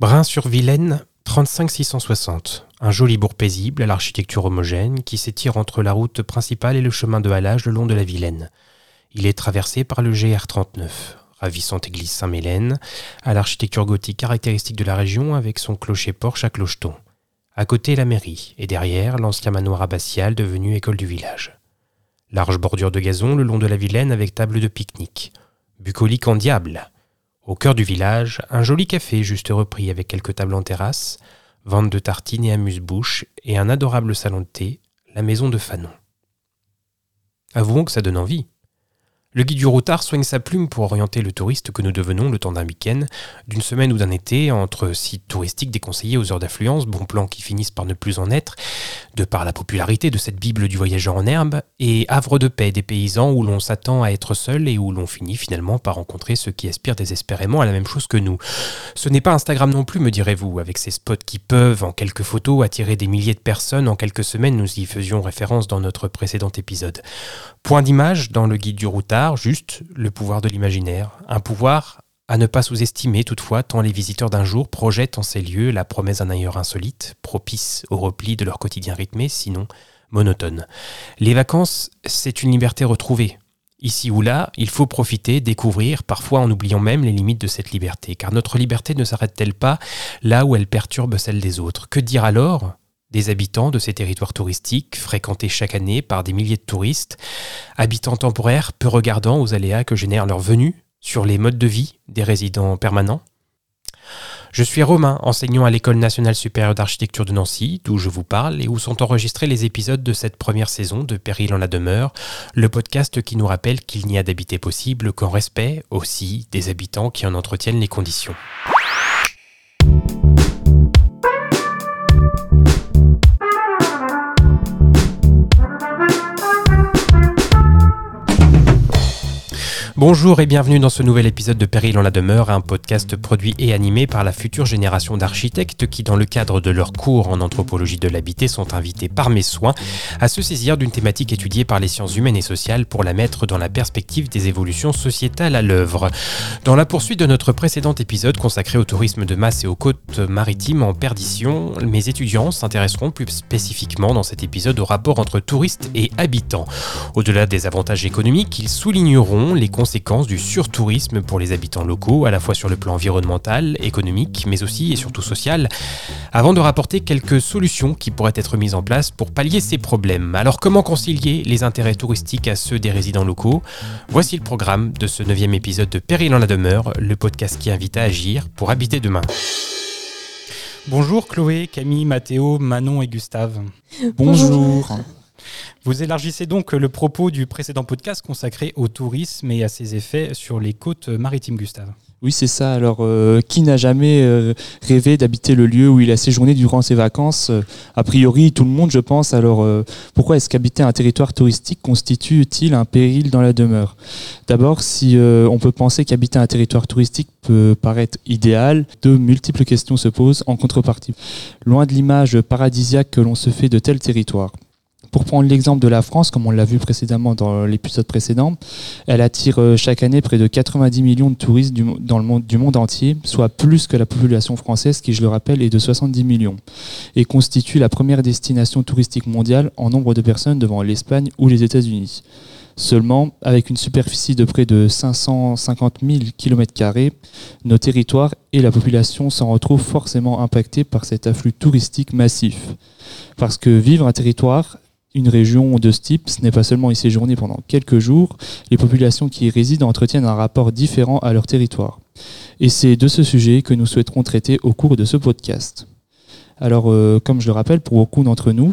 Brun-sur-Vilaine, 35660. Un joli bourg paisible à l'architecture homogène qui s'étire entre la route principale et le chemin de halage le long de la Vilaine. Il est traversé par le GR39, ravissante église Saint-Mélène, à l'architecture gothique caractéristique de la région avec son clocher-porche à clocheton. À côté, la mairie, et derrière, l'ancien manoir abbatial devenu école du village. Large bordure de gazon le long de la Vilaine avec table de pique-nique. Bucolique en diable. Au cœur du village, un joli café juste repris avec quelques tables en terrasse, vente de tartines et amuse-bouche, et un adorable salon de thé, la maison de Fanon. Avouons que ça donne envie. Le guide du routard soigne sa plume pour orienter le touriste que nous devenons le temps d'un week-end, d'une semaine ou d'un été, entre sites touristiques déconseillés aux heures d'affluence, bons plans qui finissent par ne plus en être, de par la popularité de cette Bible du voyageur en herbe, et havre de paix des paysans où l'on s'attend à être seul et où l'on finit finalement par rencontrer ceux qui aspirent désespérément à la même chose que nous. Ce n'est pas Instagram non plus, me direz-vous, avec ces spots qui peuvent, en quelques photos, attirer des milliers de personnes en quelques semaines, nous y faisions référence dans notre précédent épisode. Point d'image dans le guide du routard, juste le pouvoir de l'imaginaire. Un pouvoir à ne pas sous-estimer toutefois, tant les visiteurs d'un jour projettent en ces lieux la promesse d'un ailleurs insolite, propice au repli de leur quotidien rythmé, sinon monotone. Les vacances, c'est une liberté retrouvée. Ici ou là, il faut profiter, découvrir, parfois en oubliant même les limites de cette liberté, car notre liberté ne s'arrête-t-elle pas là où elle perturbe celle des autres? Que dire alors? Des habitants de ces territoires touristiques, fréquentés chaque année par des milliers de touristes, habitants temporaires peu regardants aux aléas que génère leur venue sur les modes de vie des résidents permanents. Je suis Romain, enseignant à l'École nationale supérieure d'architecture de Nancy, d'où je vous parle et où sont enregistrés les épisodes de cette première saison de Péril en la demeure, le podcast qui nous rappelle qu'il n'y a d'habiter possible qu'en respect aussi des habitants qui en entretiennent les conditions. Bonjour et bienvenue dans ce nouvel épisode de Péril en la demeure, un podcast produit et animé par la future génération d'architectes qui, dans le cadre de leur cours en anthropologie de l'habité, sont invités par mes soins à se saisir d'une thématique étudiée par les sciences humaines et sociales pour la mettre dans la perspective des évolutions sociétales à l'œuvre. Dans la poursuite de notre précédent épisode consacré au tourisme de masse et aux côtes maritimes en perdition, mes étudiants s'intéresseront plus spécifiquement dans cet épisode au rapport entre touristes et habitants. Au-delà des avantages économiques, ils souligneront les du surtourisme pour les habitants locaux, à la fois sur le plan environnemental, économique, mais aussi et surtout social, avant de rapporter quelques solutions qui pourraient être mises en place pour pallier ces problèmes. Alors comment concilier les intérêts touristiques à ceux des résidents locaux? Voici le programme de ce neuvième épisode de Péril en la demeure, le podcast qui invite à agir pour habiter demain. Bonjour Chloé, Camille, Mathéo, Manon et Gustave. Bonjour. Vous élargissez donc le propos du précédent podcast consacré au tourisme et à ses effets sur les côtes maritimes, Gustave. Oui, c'est ça. Alors, euh, qui n'a jamais euh, rêvé d'habiter le lieu où il a séjourné durant ses vacances? Euh, A priori, tout le monde, je pense. Alors, pourquoi est-ce qu'habiter un territoire touristique constitue-t-il un péril dans la demeure? D'abord, si on peut penser qu'habiter un territoire touristique peut paraître idéal, de multiples questions se posent en contrepartie. Loin de l'image paradisiaque que l'on se fait de tels territoires. Pour prendre l'exemple de la France, comme on l'a vu précédemment dans l'épisode précédent, elle attire euh, chaque année près de 90 millions de touristes du, dans le monde, du monde entier, soit plus que la population française qui, je le rappelle, est de 70 millions, et constitue la première destination touristique mondiale en nombre de personnes devant l'Espagne ou les États-Unis. Seulement, avec une superficie de près de 550 000 km, nos territoires et la population s'en retrouvent forcément impactés par cet afflux touristique massif. Parce que vivre un territoire, une région de ce type, ce n'est pas seulement y séjourner pendant quelques jours, les populations qui y résident entretiennent un rapport différent à leur territoire. Et c'est de ce sujet que nous souhaiterons traiter au cours de ce podcast. Alors, euh, comme je le rappelle, pour beaucoup d'entre nous,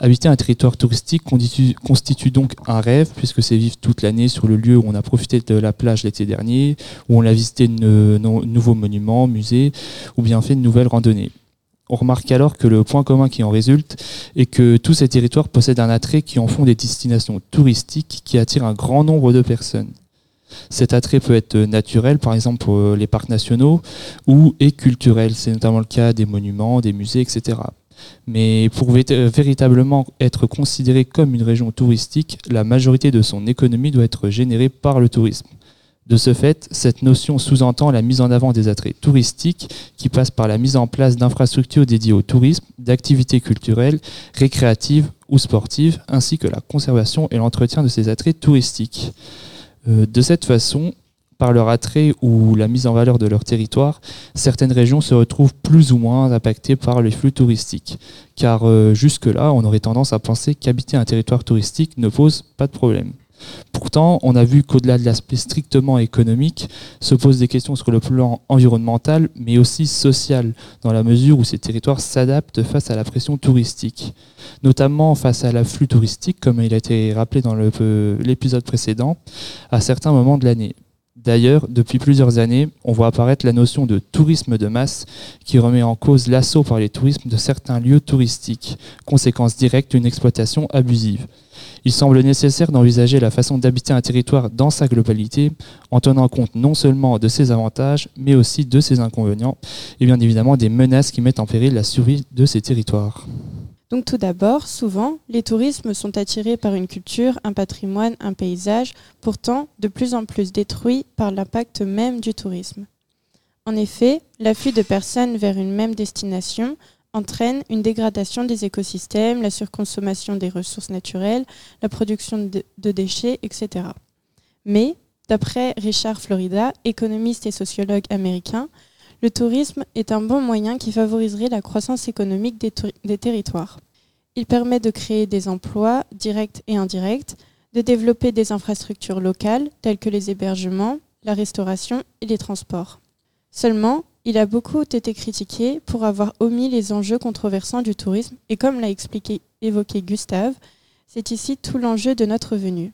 habiter un territoire touristique constitue, donc un rêve, puisque c'est vivre toute l'année sur le lieu où on a profité de la plage l'été dernier, où on a visité de nouveaux monuments, musées, ou bien fait de nouvelles randonnées. On remarque alors que le point commun qui en résulte est que tous ces territoires possèdent un attrait qui en font des destinations touristiques qui attirent un grand nombre de personnes. Cet attrait peut être naturel, par exemple pour les parcs nationaux, ou est culturel, c'est notamment le cas des monuments, des musées, etc. Mais pour véritablement être considéré comme une région touristique, la majorité de son économie doit être générée par le tourisme. De ce fait, cette notion sous-entend la mise en avant des attraits touristiques qui passent par la mise en place d'infrastructures dédiées au tourisme, d'activités culturelles, récréatives ou sportives, ainsi que la conservation et l'entretien de ces attraits touristiques. Euh, de cette façon, par leur attrait ou la mise en valeur de leur territoire, certaines régions se retrouvent plus ou moins impactées par les flux touristiques. Car euh, jusque-là, on aurait tendance à penser qu'habiter un territoire touristique ne pose pas de problème. Pourtant, on a vu qu'au-delà de l'aspect strictement économique, se posent des questions sur le plan environnemental, mais aussi social, dans la mesure où ces territoires s'adaptent face à la pression touristique, notamment face à l'afflux touristique, comme il a été rappelé dans l'épisode précédent, à certains moments de l'année. D'ailleurs, depuis plusieurs années, on voit apparaître la notion de tourisme de masse qui remet en cause l'assaut par les tourismes de certains lieux touristiques, conséquence directe d'une exploitation abusive. Il semble nécessaire d'envisager la façon d'habiter un territoire dans sa globalité, en tenant compte non seulement de ses avantages, mais aussi de ses inconvénients, et bien évidemment des menaces qui mettent en péril la survie de ces territoires. Donc tout d'abord, souvent, les tourismes sont attirés par une culture, un patrimoine, un paysage, pourtant de plus en plus détruits par l'impact même du tourisme. En effet, l'afflux de personnes vers une même destination entraîne une dégradation des écosystèmes, la surconsommation des ressources naturelles, la production de, déchets, etc. Mais, d'après Richard Florida, économiste et sociologue américain, le tourisme est un bon moyen qui favoriserait la croissance économique des, territoires. Il permet de créer des emplois directs et indirects, de développer des infrastructures locales telles que les hébergements, la restauration et les transports. Seulement, il a beaucoup été critiqué pour avoir omis les enjeux controversants du tourisme et comme l'a évoqué Gustave, c'est ici tout l'enjeu de notre venue.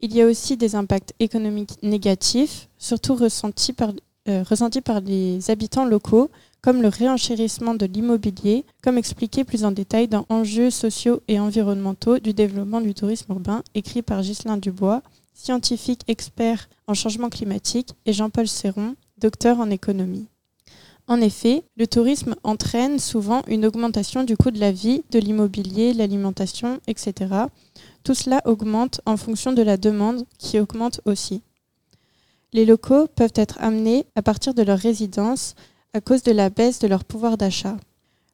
Il y a aussi des impacts économiques négatifs, surtout ressentis par euh, ressenti par les habitants locaux, comme le réenchérissement de l'immobilier, comme expliqué plus en détail dans Enjeux sociaux et environnementaux du développement du tourisme urbain, écrit par Ghislain Dubois, scientifique expert en changement climatique, et Jean-Paul Serron, docteur en économie. En effet, le tourisme entraîne souvent une augmentation du coût de la vie, de l'immobilier, l'alimentation, etc. Tout cela augmente en fonction de la demande qui augmente aussi. Les locaux peuvent être amenés à partir de leur résidence à cause de la baisse de leur pouvoir d'achat.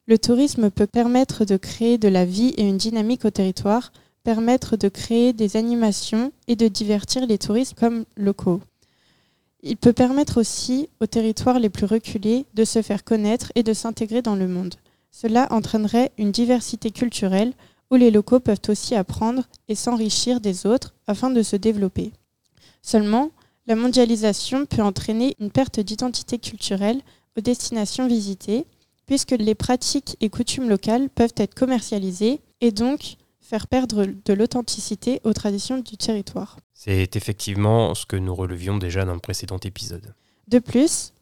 Le tourisme peut permettre de créer de la vie et une dynamique au territoire, permettre de créer des animations et de divertir les touristes comme locaux. Il peut permettre aussi aux territoires les plus reculés de se faire connaître et de s'intégrer dans le monde. Cela entraînerait une diversité culturelle où les locaux peuvent aussi apprendre et s'enrichir des autres afin de se développer. Seulement, la mondialisation peut entraîner une perte d'identité culturelle aux destinations visitées, puisque les pratiques et coutumes locales peuvent être commercialisées et donc faire perdre de l'authenticité aux traditions du territoire. C'est effectivement ce que nous relevions déjà dans le précédent épisode. De plus,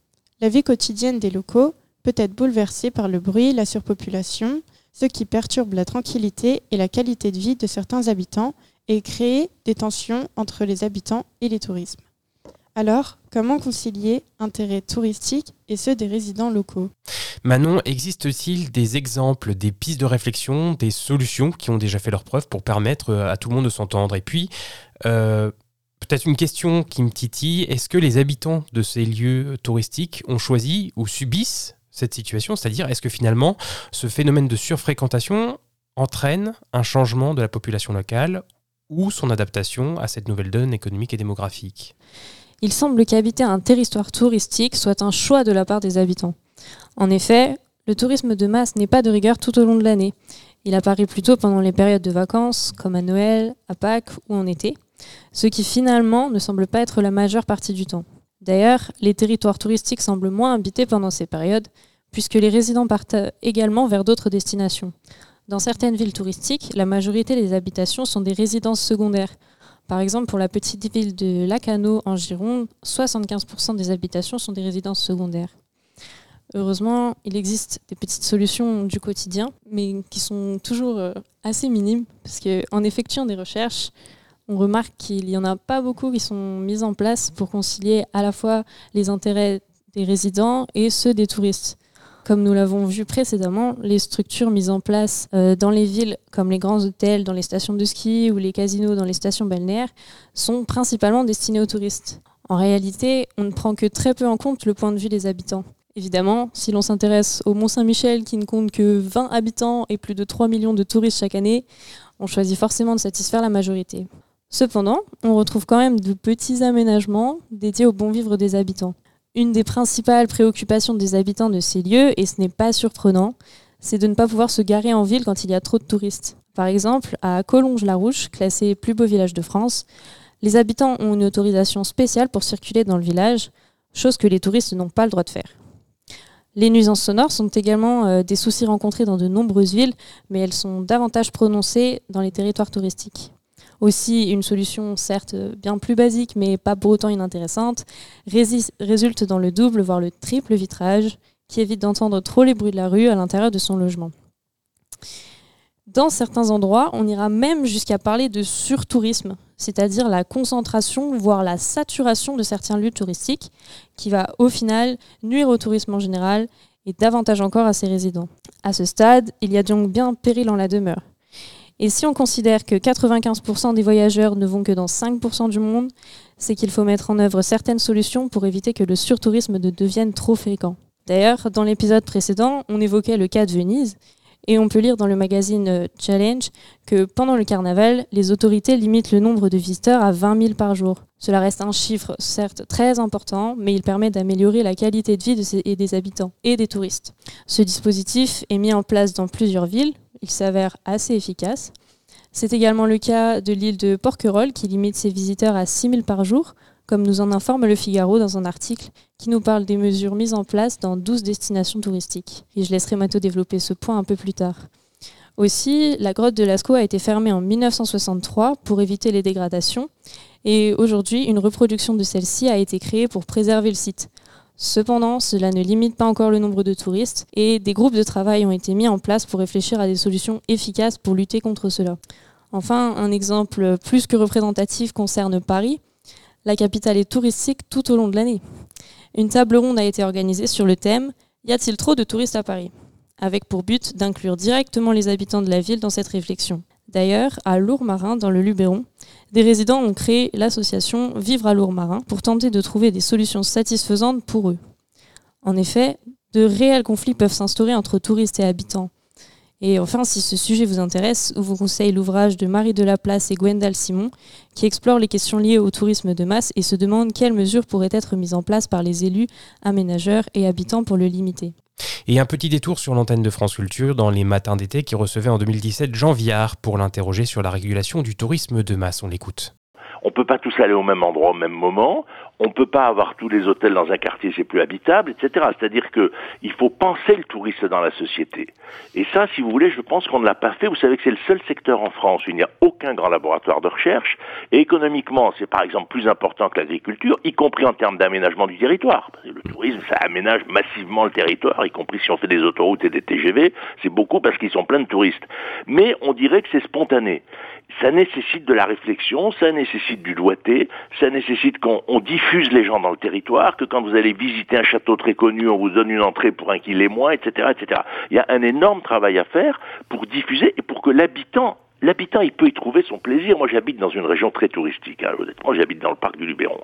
la vie quotidienne des locaux peut être bouleversée par le bruit, la surpopulation, ce qui perturbe la tranquillité et la qualité de vie de certains habitants et crée des tensions entre les habitants et les tourismes. Alors, comment concilier intérêts touristiques et ceux des résidents locaux? Manon, existe-t-il des exemples, des pistes de réflexion, des solutions qui ont déjà fait leur preuve pour permettre euh, à tout le monde de s'entendre? Et puis, euh, peut-être une question qui me titille, est-ce que les habitants de ces lieux touristiques ont choisi ou subissent cette situation? C'est-à-dire, est-ce que finalement, ce phénomène de surfréquentation entraîne un changement de la population locale ou son adaptation à cette nouvelle donne économique et démographique? Il semble qu'habiter un territoire touristique soit un choix de la part des habitants. En effet, le tourisme de masse n'est pas de rigueur tout au long de l'année. Il apparaît plutôt pendant les périodes de vacances, comme à Noël, à Pâques ou en été, ce qui finalement ne semble pas être la majeure partie du temps. D'ailleurs, les territoires touristiques semblent moins habités pendant ces périodes, puisque les résidents partent également vers d'autres destinations. Dans certaines villes touristiques, la majorité des habitations sont des résidences secondaires, par exemple, pour la petite ville de Lacano en Gironde, 75% des habitations sont des résidences secondaires. Heureusement, il existe des petites solutions du quotidien, mais qui sont toujours euh, assez minimes, parce qu'en effectuant des recherches, on remarque qu'il n'y en a pas beaucoup qui sont mises en place pour concilier à la fois les intérêts des résidents et ceux des touristes. Comme nous l'avons vu précédemment, les structures mises en place euh, dans les villes, comme les grands hôtels dans les stations de ski ou les casinos dans les stations balnéaires, sont principalement destinées aux touristes. En réalité, on ne prend que très peu en compte le point de vue des habitants. Évidemment, si l'on s'intéresse au Mont-Saint-Michel qui ne compte que 20 habitants et plus de 3 millions de touristes chaque année, on choisit forcément de satisfaire la majorité. Cependant, on retrouve quand même de petits aménagements dédiés au bon vivre des habitants. Une des principales préoccupations des habitants de ces lieux, et ce n'est pas surprenant, c'est de ne pas pouvoir se garer en ville quand il y a trop de touristes. Par exemple, à Collonges-la-Rouche, classé plus beau village de France, les habitants ont une autorisation spéciale pour circuler dans le village, chose que les touristes n'ont pas le droit de faire. Les nuisances sonores sont également euh, des soucis rencontrés dans de nombreuses villes, mais elles sont davantage prononcées dans les territoires touristiques. Aussi, une solution certes bien plus basique, mais pas pour autant inintéressante, résulte dans le double, voire le triple vitrage, qui évite d'entendre trop les bruits de la rue à l'intérieur de son logement. Dans certains endroits, on ira même jusqu'à parler de surtourisme, c'est-à-dire la concentration, voire la saturation de certains lieux touristiques, qui va au final nuire au tourisme en général et davantage encore à ses résidents. À ce stade, il y a donc bien péril en la demeure. Et si on considère que 95% des voyageurs ne vont que dans 5% du monde, c'est qu'il faut mettre en œuvre certaines solutions pour éviter que le surtourisme ne devienne trop fréquent. D'ailleurs, dans l'épisode précédent, on évoquait le cas de Venise, et on peut lire dans le magazine euh, Challenge que pendant le carnaval, les autorités limitent le nombre de visiteurs à 20 000 par jour. Cela reste un chiffre certes très important, mais il permet d'améliorer la qualité de vie des habitants et des touristes. Ce dispositif est mis en place dans plusieurs villes, il s'avère assez efficace. C'est également le cas de l'île de Porquerolles qui limite ses visiteurs à 6 000 par jour, comme nous en informe le Figaro dans un article qui nous parle des mesures mises en place dans 12 destinations touristiques. Et je laisserai Mato développer ce point un peu plus tard. Aussi, la grotte de Lascaux a été fermée en 1963 pour éviter les dégradations, et aujourd'hui, une reproduction de celle-ci a été créée pour préserver le site. Cependant, cela ne limite pas encore le nombre de touristes, et des groupes de travail ont été mis en place pour réfléchir à des solutions efficaces pour lutter contre cela. Enfin, un exemple plus que représentatif concerne Paris, la capitale est touristique tout au long de l'année. Une table ronde a été organisée sur le thème Y a-t-il trop de touristes à Paris? avec pour but d'inclure directement les habitants de la ville dans cette réflexion. D'ailleurs, à Lourmarin, dans le Luberon, des résidents ont créé l'association Vivre à Lourmarin pour tenter de trouver des solutions satisfaisantes pour eux. En effet, de réels conflits peuvent s'instaurer entre touristes et habitants, et enfin, si ce sujet vous intéresse, je vous conseille l'ouvrage de Marie Delaplace et Gwendal Simon, qui explore les questions liées au tourisme de masse et se demande quelles mesures pourraient être mises en place par les élus, aménageurs et habitants pour le limiter. Et un petit détour sur l'antenne de France Culture dans les matins d'été qui recevait en 2017 Jean Viard pour l'interroger sur la régulation du tourisme de masse. On l'écoute. On ne peut pas tous aller au même endroit au même moment on ne peut pas avoir tous les hôtels dans un quartier, c'est plus habitable, etc. C'est-à-dire qu'il faut penser le touriste dans la société. Et ça, si vous voulez, je pense qu'on ne l'a pas fait. Vous savez que c'est le seul secteur en France où il n'y a aucun grand laboratoire de recherche. Et économiquement, c'est par exemple plus important que l'agriculture, y compris en termes d'aménagement du territoire. le tourisme, ça aménage massivement le territoire, y compris si on fait des autoroutes et des TGV. C'est beaucoup parce qu'ils sont pleins de touristes. Mais on dirait que c'est spontané ça nécessite de la réflexion, ça nécessite du doigté, ça nécessite qu'on diffuse les gens dans le territoire, que quand vous allez visiter un château très connu, on vous donne une entrée pour un qu'il est moins, etc., etc. Il y a un énorme travail à faire pour diffuser et pour que l'habitant L'habitant, il peut y trouver son plaisir. Moi, j'habite dans une région très touristique. Hein, honnêtement, j'habite dans le parc du Luberon.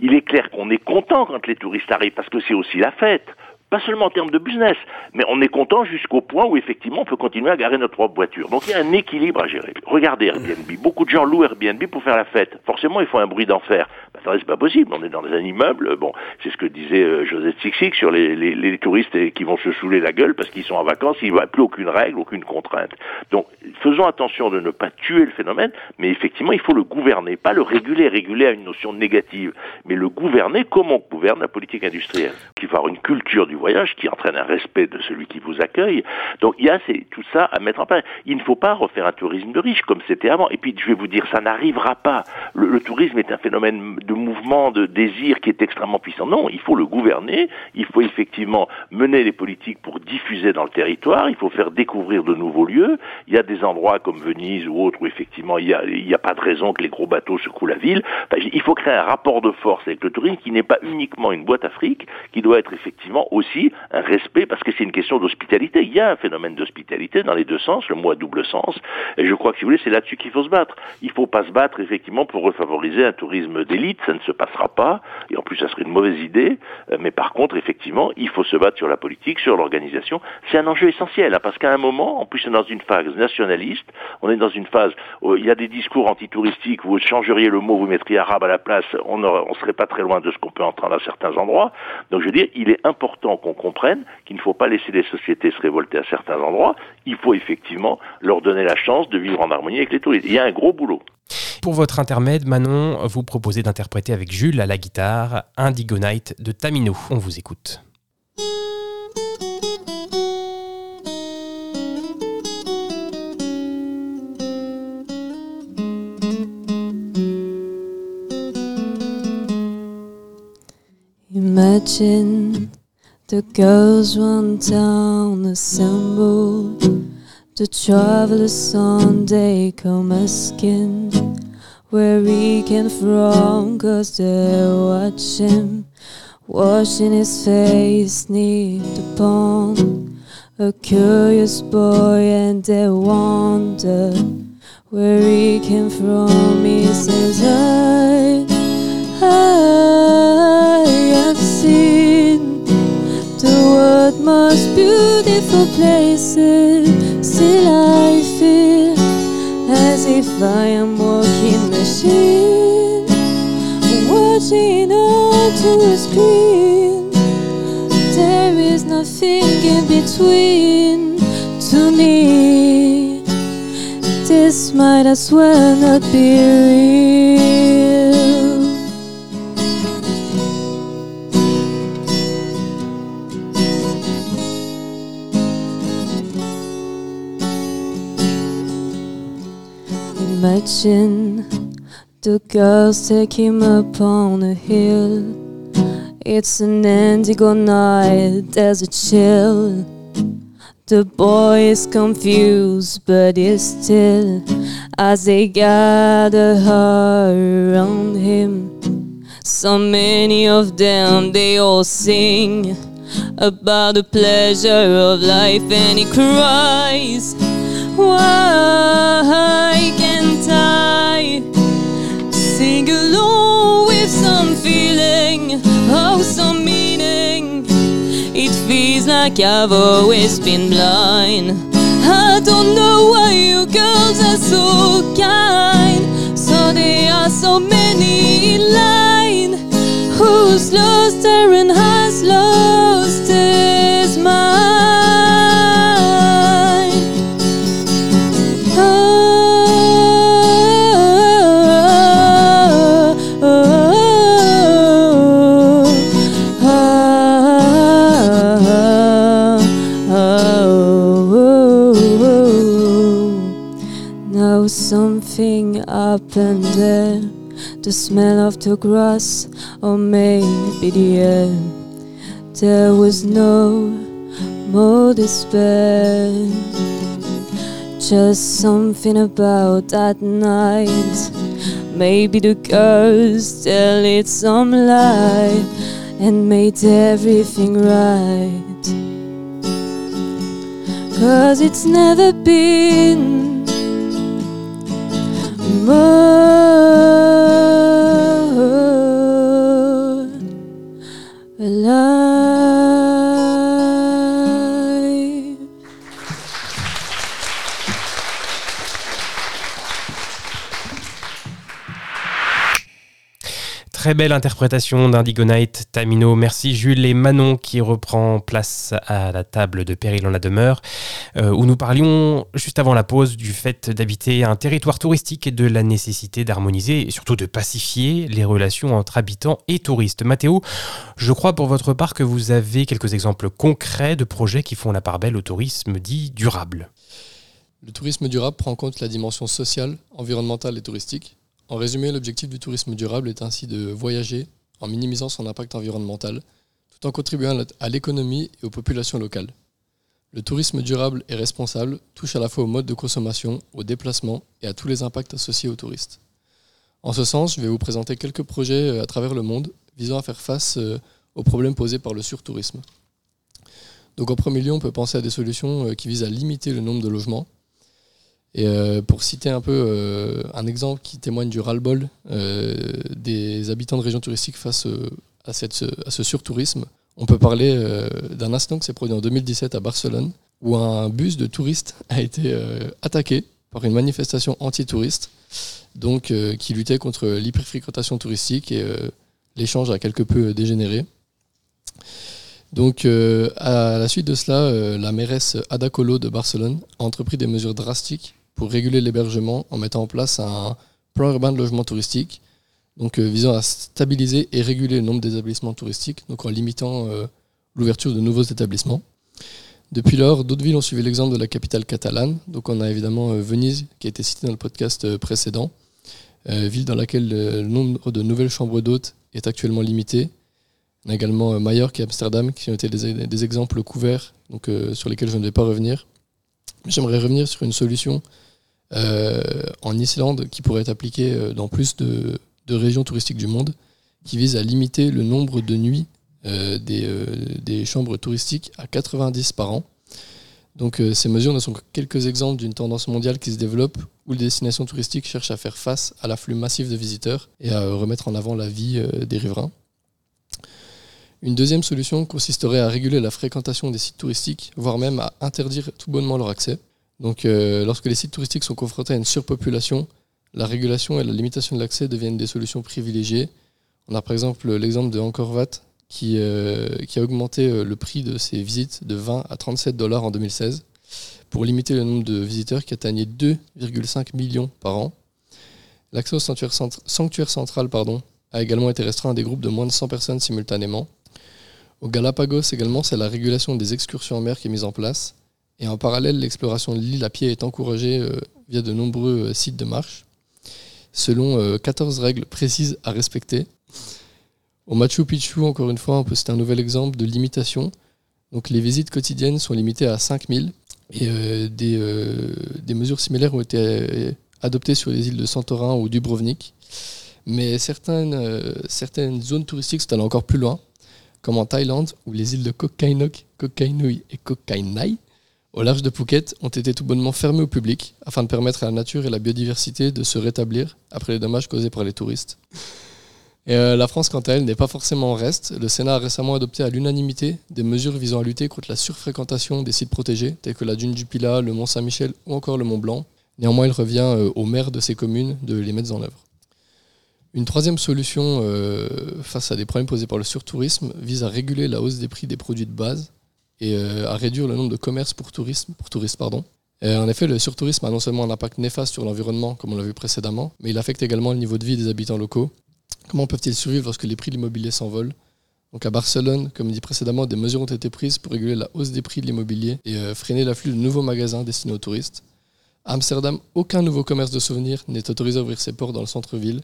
Il est clair qu'on est content quand les touristes arrivent parce que c'est aussi la fête pas seulement en termes de business, mais on est content jusqu'au point où effectivement on peut continuer à garer notre propre voiture. Donc il y a un équilibre à gérer. Regardez Airbnb, beaucoup de gens louent Airbnb pour faire la fête. Forcément, il faut un bruit d'enfer. Ben, c'est pas possible. On est dans un immeuble. Bon, c'est ce que disait euh, Joseph Sixix sur les, les, touristes qui vont se saouler la gueule parce qu'ils sont en vacances, il n'y plus aucune règle, aucune contrainte. Donc faisons attention de ne pas tuer le phénomène, mais effectivement, il faut le gouverner, pas le réguler. Réguler à une notion négative, mais le gouverner comme on gouverne la politique industrielle. Il faut avoir une culture du voyage qui entraîne un respect de celui qui vous accueille. Donc il y a tout ça à mettre en place. Il ne faut pas refaire un tourisme de riches comme c'était avant. Et puis je vais vous dire, ça n'arrivera pas. Le, tourisme est un phénomène de mouvement, de désir qui est extrêmement puissant. Non, il faut le gouverner. Il faut effectivement mener les politiques pour diffuser dans le territoire. Il faut faire découvrir de nouveaux lieux. Il y a des endroits comme Venise ou autres où effectivement il n'y a, pas de raison que les gros bateaux secouent la ville. il faut créer un rapport de force avec le tourisme qui n'est pas uniquement une boîte afrique, qui doit être effectivement aussi aussi un respect, parce que c'est une question d'hospitalité. Il y a un phénomène d'hospitalité dans les deux sens, le mot à double sens, et je crois que si vous voulez, c'est là-dessus qu'il faut se battre. Il ne faut pas se battre effectivement pour refavoriser un tourisme d'élite, ça ne se passera pas, et en plus ça serait une mauvaise idée, euh, mais par contre, effectivement, il faut se battre sur la politique, sur l'organisation. C'est un enjeu essentiel, hein, parce qu'à un moment, en plus on est dans une phase nationaliste, on est dans une phase il y a des discours antitouristiques, vous changeriez le mot, vous mettriez arabe à la place, on ne serait pas très loin de ce qu'on peut entendre à certains endroits. Donc je veux dire, il est important qu'on comprenne qu'il ne faut pas laisser les sociétés se révolter à certains endroits, il faut effectivement leur donner la chance de vivre en harmonie avec les touristes. Il y a un gros boulot. Pour votre intermède, Manon, vous proposez d'interpréter avec Jules à la guitare Indigo Night de Tamino. On vous écoute. Imagine the girls run town assembled, the travelers Sunday come asking where he came from, cause they're watching, washing his face near the pond. A curious boy, and they wonder where he came from. He says, I beautiful places. Still, I feel as if I am walking machine, watching onto a screen. There is nothing in between to me. This might as well not be real. The girls take him up on a hill. It's an indigo night, there's a chill. The boy is confused, but he's still as they gather around him. So many of them, they all sing about the pleasure of life, and he cries. Why can't I sing along with some feeling, oh, some meaning? It feels like I've always been blind. I don't know why you girls are so kind. So there are so many in line. Who's lost her and has lost his mind? The smell of the grass, or maybe the air. There was no more despair. Just something about that night. Maybe the girls tell it some lie and made everything right. Cause it's never been more Love. Très belle interprétation d'Indigo Night, Tamino. Merci Jules et Manon qui reprend place à la table de Péril en la demeure, euh, où nous parlions juste avant la pause du fait d'habiter un territoire touristique et de la nécessité d'harmoniser et surtout de pacifier les relations entre habitants et touristes. Mathéo, je crois pour votre part que vous avez quelques exemples concrets de projets qui font la part belle au tourisme dit durable. Le tourisme durable prend en compte la dimension sociale, environnementale et touristique. En résumé, l'objectif du tourisme durable est ainsi de voyager en minimisant son impact environnemental, tout en contribuant à l'économie et aux populations locales. Le tourisme durable et responsable touche à la fois au mode de consommation, au déplacement et à tous les impacts associés aux touristes. En ce sens, je vais vous présenter quelques projets à travers le monde visant à faire face aux problèmes posés par le surtourisme. Donc en premier lieu, on peut penser à des solutions euh, qui visent à limiter le nombre de logements. Et euh, pour citer un peu euh, un exemple qui témoigne du ras-le-bol des habitants de régions touristiques face à, cette, ce surtourisme, on peut parler d'un incident qui s'est produit en 2017 à Barcelone, où un bus de touristes a été attaqué par une manifestation anti-touriste, donc qui luttait contre l'hyperfréquentation touristique et l'échange a quelque peu dégénéré. Donc, euh, à la suite de cela, euh, la mairesse Ada Colau de Barcelone a entrepris des mesures drastiques pour réguler l'hébergement en mettant en place un plan urbain de logement touristique, donc euh, visant à stabiliser et réguler le nombre d'établissements touristiques, donc en limitant l'ouverture de nouveaux établissements. Depuis lors, d'autres villes ont suivi l'exemple de la capitale catalane. Donc, on a évidemment Venise, qui a été citée dans le podcast précédent, ville dans laquelle le nombre de nouvelles chambres d'hôtes est actuellement limité on a également euh, Majorque et Amsterdam qui ont été des, exemples couverts donc, euh, sur lesquels je ne vais pas revenir. J'aimerais revenir sur une solution euh, en Islande qui pourrait être appliquée dans plus de, régions touristiques du monde, qui vise à limiter le nombre de nuits des, chambres touristiques à 90 par an. Donc ces mesures ne sont que quelques exemples d'une tendance mondiale qui se développe où les destinations touristiques cherchent à faire face à l'afflux massif de visiteurs et à remettre en avant la vie des riverains. Une deuxième solution consisterait à réguler la fréquentation des sites touristiques, voire même à interdire tout bonnement leur accès. Donc euh, lorsque les sites touristiques sont confrontés à une surpopulation, la régulation et la limitation de l'accès deviennent des solutions privilégiées. On a par exemple l'exemple de Angkor euh, qui a augmenté euh, le prix de ses visites de 20 à 37 dollars en 2016 pour limiter le nombre de visiteurs qui atteignaient 2,5 millions par an. L'accès au sanctuaire, sanctuaire central pardon, a également été restreint à des groupes de moins de 100 personnes simultanément. Au Galapagos également, c'est la régulation des excursions en mer qui est mise en place. Et en parallèle, l'exploration de l'île à pied est encouragée euh, via de nombreux euh, sites de marche, selon 14 euh, règles précises à respecter. Au Machu Picchu, encore une fois, citer un nouvel exemple de limitation. Donc les visites quotidiennes sont limitées à 5000 et des, mesures similaires ont été adoptées sur les îles de Santorin ou Dubrovnik. Mais certaines, certaines zones touristiques sont allées encore plus loin comme en Thaïlande, où les îles de Koh Koh Nui et Koh Nai, au large de Phuket, ont été tout bonnement fermées au public afin de permettre à la nature et la biodiversité de se rétablir après les dommages causés par les touristes. Euh, la France, quant à elle, n'est pas forcément en reste. Le Sénat a récemment adopté à l'unanimité des mesures visant à lutter contre la surfréquentation des sites protégés, tels que la dune du Pilat, le Mont Saint-Michel ou encore le Mont Blanc. Néanmoins, il revient euh, aux maires de ces communes de les mettre en œuvre. Une troisième solution euh, face à des problèmes posés par le surtourisme vise à réguler la hausse des prix des produits de base et euh, à réduire le nombre de commerces pour, tourisme, pour touristes. Pardon. en effet, le surtourisme a non seulement un impact néfaste sur l'environnement, comme on l'a vu précédemment, mais il affecte également le niveau de vie des habitants locaux. Comment peuvent-ils survivre lorsque les prix de l'immobilier s'envolent? Donc à Barcelone, comme dit précédemment, des mesures ont été prises pour réguler la hausse des prix de l'immobilier et euh, freiner l'afflux de nouveaux magasins destinés aux touristes. À Amsterdam, aucun nouveau commerce de souvenirs n'est autorisé à ouvrir ses portes dans le centre-ville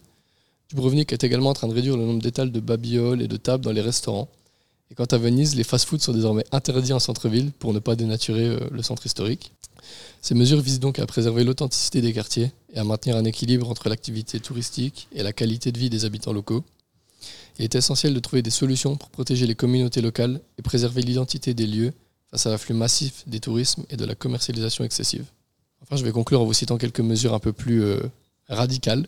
Dubrovnik est également en train de réduire le nombre d'étals de babioles et de tables dans les restaurants. Quant à Venise, les fast-foods sont désormais interdits en centre-ville pour ne pas dénaturer euh, le centre historique. Ces mesures visent donc à préserver l'authenticité des quartiers et à maintenir un équilibre entre l'activité touristique et la qualité de vie des habitants locaux. Il est essentiel de trouver des solutions pour protéger les communautés locales et préserver l'identité des lieux face à l'afflux massif des tourismes et de la commercialisation excessive. Enfin, je vais conclure en vous citant quelques mesures un peu plus euh, radicales.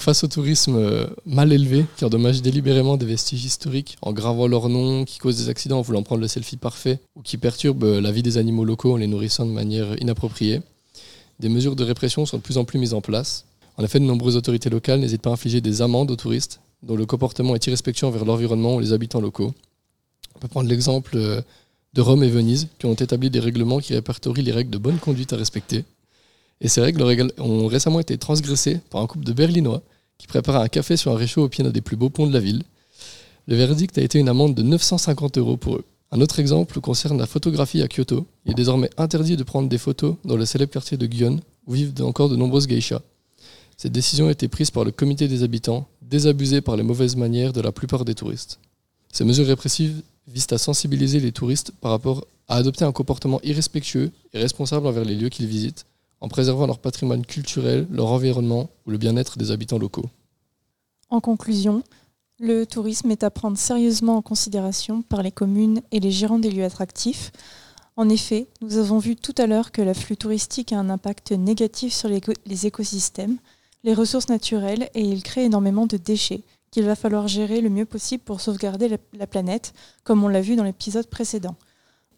Face au tourisme euh, mal élevé, qui endommage délibérément des vestiges historiques en gravant leur nom, qui cause des accidents en voulant prendre le selfie parfait, ou qui perturbe euh, la vie des animaux locaux en les nourrissant de manière inappropriée, des mesures de répression sont de plus en plus mises en place. En effet, de nombreuses autorités locales n'hésitent pas à infliger des amendes aux touristes dont le comportement est irrespectueux envers l'environnement ou les habitants locaux. On peut prendre l'exemple euh, de Rome et Venise, qui ont établi des règlements qui répertorient les règles de bonne conduite à respecter. Et ces règles ont récemment été transgressées par un couple de Berlinois qui préparaient un café sur un réchaud au pied d'un des plus beaux ponts de la ville. Le verdict a été une amende de 950 euros pour eux. Un autre exemple concerne la photographie à Kyoto. Il est désormais interdit de prendre des photos dans le célèbre quartier de Gion, où vivent encore de nombreuses geishas. Cette décision a été prise par le comité des habitants, désabusé par les mauvaises manières de la plupart des touristes. Ces mesures répressives visent à sensibiliser les touristes par rapport à adopter un comportement irrespectueux et responsable envers les lieux qu'ils visitent, en préservant leur patrimoine culturel, leur environnement ou le bien-être des habitants locaux. En conclusion, Le tourisme est à prendre sérieusement en considération par les communes et les gérants des lieux attractifs. En effet, nous avons vu tout à l'heure que l'afflux touristique a un impact négatif sur les, écosystèmes, les ressources naturelles et il crée énormément de déchets qu'il va falloir gérer le mieux possible pour sauvegarder la planète, comme on l'a vu dans l'épisode précédent.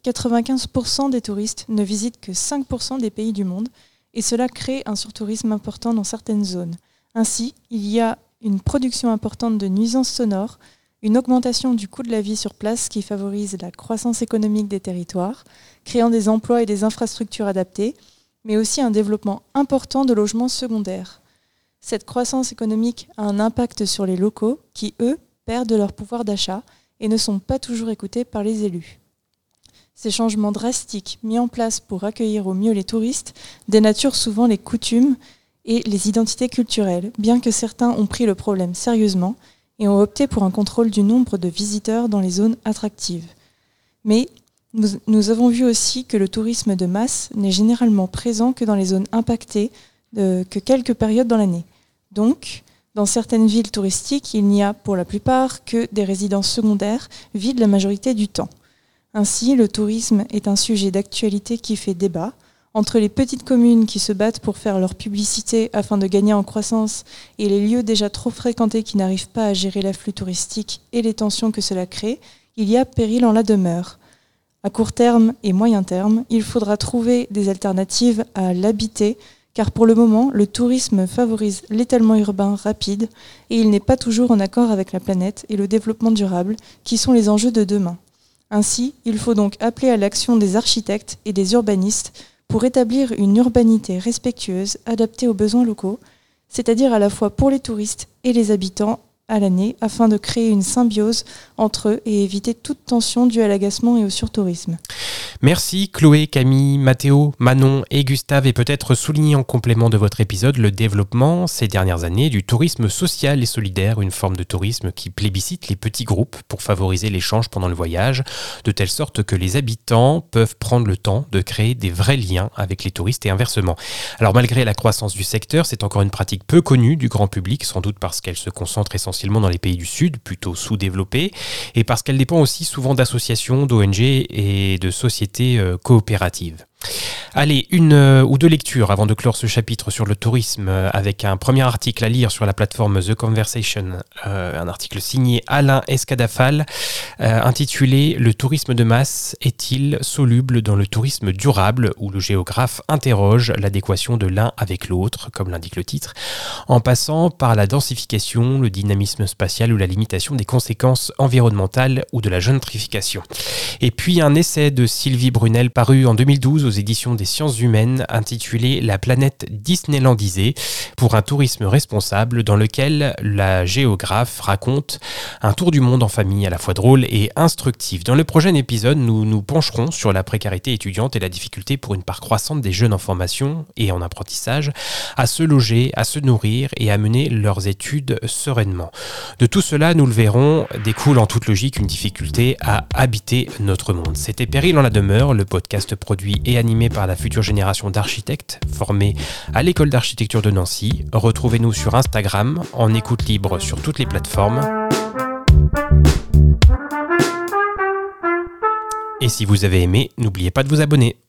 95% des touristes ne visitent que 5% des pays du monde et cela crée un surtourisme important dans certaines zones. Ainsi, il y a une production importante de nuisances sonores, une augmentation du coût de la vie sur place qui favorise la croissance économique des territoires, créant des emplois et des infrastructures adaptées, mais aussi un développement important de logements secondaires. Cette croissance économique a un impact sur les locaux qui, eux, perdent leur pouvoir d'achat et ne sont pas toujours écoutés par les élus. Ces changements drastiques mis en place pour accueillir au mieux les touristes dénaturent souvent les coutumes et les identités culturelles, bien que certains ont pris le problème sérieusement et ont opté pour un contrôle du nombre de visiteurs dans les zones attractives. Mais nous, avons vu aussi que le tourisme de masse n'est généralement présent que dans les zones impactées de, que quelques périodes dans l'année. Donc, dans certaines villes touristiques, il n'y a pour la plupart que des résidences secondaires vides la majorité du temps. Ainsi, le tourisme est un sujet d'actualité qui fait débat entre les petites communes qui se battent pour faire leur publicité afin de gagner en croissance et les lieux déjà trop fréquentés qui n'arrivent pas à gérer l'afflux touristique et les tensions que cela crée, il y a péril en la demeure. À court terme et moyen terme, il faudra trouver des alternatives à l'habiter car pour le moment, le tourisme favorise l'étalement urbain rapide et il n'est pas toujours en accord avec la planète et le développement durable, qui sont les enjeux de demain. Ainsi, il faut donc appeler à l'action des architectes et des urbanistes pour établir une urbanité respectueuse, adaptée aux besoins locaux, c'est-à-dire à la fois pour les touristes et les habitants à l'année, afin de créer une symbiose entre eux et éviter toute tension due à l'agacement et au surtourisme. Merci Chloé, Camille, Mathéo, Manon et Gustave et peut-être souligner en complément de votre épisode le développement ces dernières années du tourisme social et solidaire, une forme de tourisme qui plébiscite les petits groupes pour favoriser l'échange pendant le voyage, de telle sorte que les habitants peuvent prendre le temps de créer des vrais liens avec les touristes et inversement. Alors malgré la croissance du secteur, c'est encore une pratique peu connue du grand public, sans doute parce qu'elle se concentre essentiellement dans les pays du Sud, plutôt sous-développés, et parce qu'elle dépend aussi souvent d'associations, d'ONG et de sociétés euh, coopérative. Allez, une euh, ou deux lectures avant de clore ce chapitre sur le tourisme euh, avec un premier article à lire sur la plateforme The Conversation, euh, un article signé Alain Escadafal intitulé Le tourisme de masse est-il soluble dans le tourisme durable? où le géographe interroge l'adéquation de l'un avec l'autre, comme l'indique le titre, en passant par la densification, le dynamisme spatial ou la limitation des conséquences environnementales ou de la gentrification. Et puis un essai de Sylvie Brunel paru en 2012 aux éditions des sciences humaines intitulé La planète Disneylandisée pour un tourisme responsable dans lequel la géographe raconte un tour du monde en famille à la fois drôle et instructif. Dans le prochain épisode, nous nous pencherons sur la précarité étudiante et la difficulté pour une part croissante des jeunes en formation et en apprentissage à se loger, à se nourrir et à mener leurs études sereinement. De tout cela, nous le verrons, découle en toute logique une difficulté à habiter notre monde. C'était Péril en la demeure, le podcast produit et animé par la future génération d'architectes formés à l'école d'architecture de Nancy. Retrouvez-nous sur Instagram, en écoute libre sur toutes les plateformes. Et si vous avez aimé, n'oubliez pas de vous abonner.